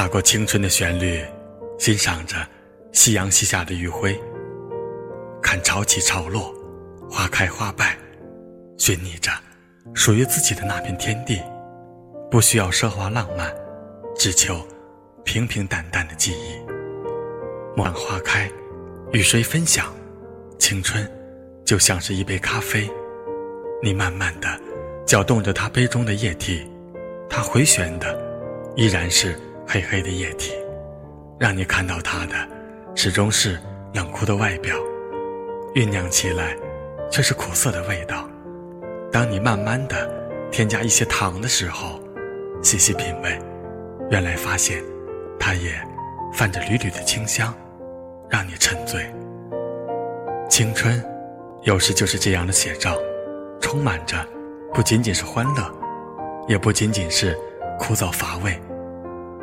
踏过青春的旋律，欣赏着夕阳西下的余晖，看潮起潮落，花开花败，寻觅着属于自己的那片天地。不需要奢华浪漫，只求平平淡淡的记忆。莫让花开，与谁分享？青春就像是一杯咖啡，你慢慢的搅动着它杯中的液体，它回旋的依然是。黑黑的液体，让你看到它的始终是冷酷的外表，酝酿起来却是苦涩的味道。当你慢慢的添加一些糖的时候，细细品味，原来发现它也泛着缕缕的清香，让你沉醉。青春有时就是这样的写照，充满着不仅仅是欢乐，也不仅仅是枯燥乏味。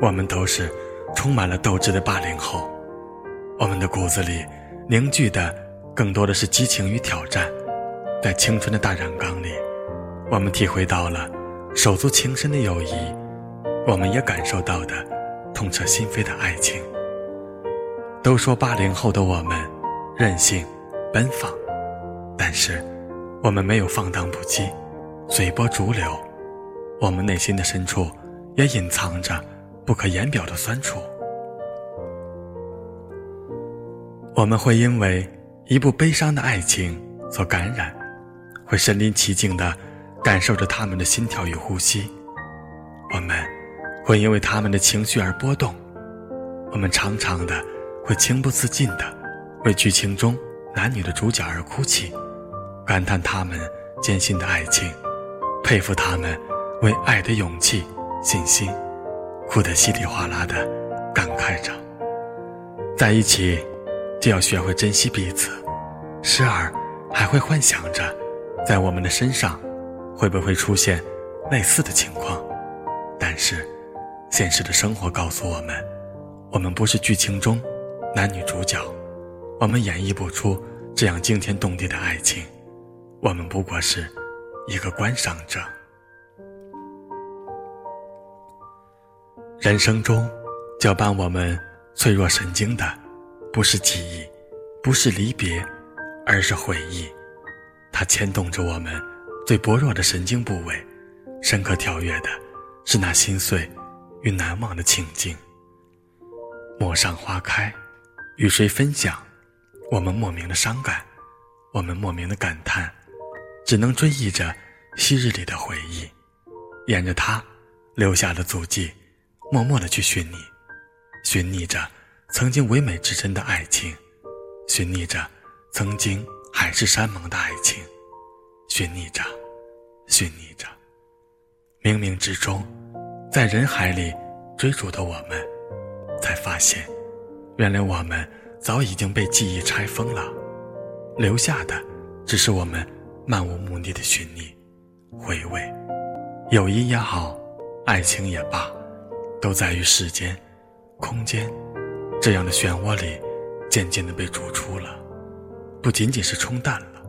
我们都是充满了斗志的八零后，我们的骨子里凝聚的更多的是激情与挑战。在青春的大染缸里，我们体会到了手足情深的友谊，我们也感受到的痛彻心扉的爱情。都说八零后的我们任性、奔放，但是我们没有放荡不羁、随波逐流，我们内心的深处也隐藏着。不可言表的酸楚，我们会因为一部悲伤的爱情所感染，会身临其境的感受着他们的心跳与呼吸。我们会因为他们的情绪而波动，我们常常的会情不自禁的为剧情中男女的主角而哭泣，感叹他们艰辛的爱情，佩服他们为爱的勇气、信心。哭得稀里哗啦的，感慨着，在一起就要学会珍惜彼此，时而还会幻想着，在我们的身上会不会出现类似的情况。但是，现实的生活告诉我们，我们不是剧情中男女主角，我们演绎不出这样惊天动地的爱情，我们不过是一个观赏者。人生中，搅拌我们脆弱神经的，不是记忆，不是离别，而是回忆。它牵动着我们最薄弱的神经部位，深刻跳跃的是那心碎与难忘的情景。陌上花开，与谁分享？我们莫名的伤感，我们莫名的感叹，只能追忆着昔日里的回忆，沿着它留下的足迹。默默的去寻觅，寻觅着曾经唯美至真的爱情，寻觅着曾经海誓山盟的爱情，寻觅着，寻觅着。冥冥之中，在人海里追逐的我们，才发现，原来我们早已经被记忆拆封了，留下的只是我们漫无目的的寻觅、回味。友谊也好，爱情也罢。都在于时间、空间这样的漩涡里，渐渐的被逐出了，不仅仅是冲淡了，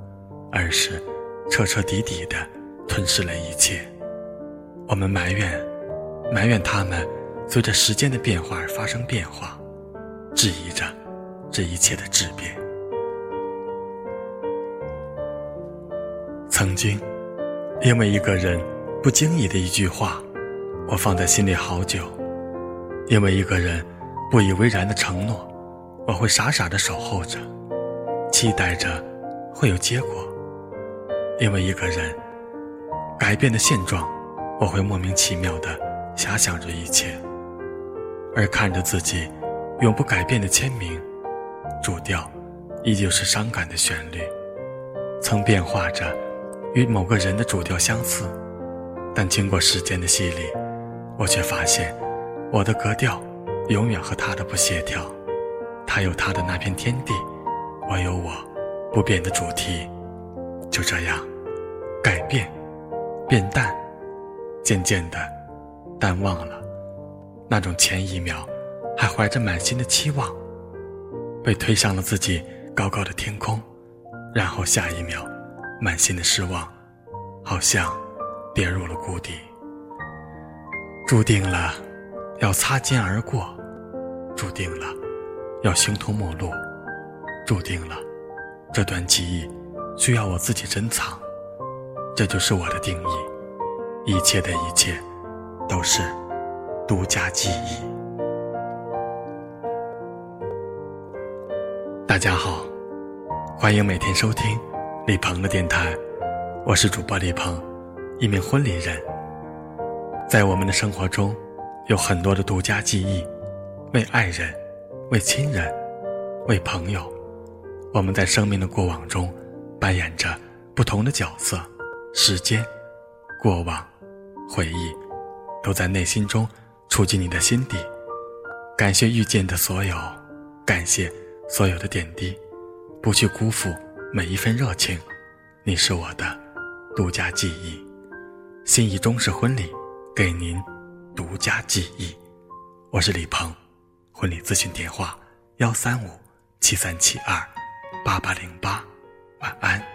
而是彻彻底底的吞噬了一切。我们埋怨，埋怨他们随着时间的变化而发生变化，质疑着这一切的质变。曾经，因为一个人不经意的一句话，我放在心里好久。因为一个人不以为然的承诺，我会傻傻的守候着，期待着会有结果。因为一个人改变的现状，我会莫名其妙的遐想着一切，而看着自己永不改变的签名，主调依旧是伤感的旋律，曾变化着与某个人的主调相似，但经过时间的洗礼，我却发现。我的格调永远和他的不协调，他有他的那片天地，我有我不变的主题。就这样，改变，变淡，渐渐的淡忘了那种前一秒还怀着满心的期望，被推上了自己高高的天空，然后下一秒满心的失望，好像跌入了谷底，注定了。要擦肩而过，注定了要形同陌路，注定了这段记忆需要我自己珍藏。这就是我的定义，一切的一切都是独家记忆。大家好，欢迎每天收听李鹏的电台，我是主播李鹏，一名婚礼人。在我们的生活中，有很多的独家记忆，为爱人，为亲人，为朋友，我们在生命的过往中扮演着不同的角色。时间、过往、回忆，都在内心中触及你的心底。感谢遇见的所有，感谢所有的点滴，不去辜负每一份热情。你是我的独家记忆，心仪中式婚礼，给您独家记忆。我是李鹏，婚礼咨询电话：幺三五七三七二八八零八。晚安。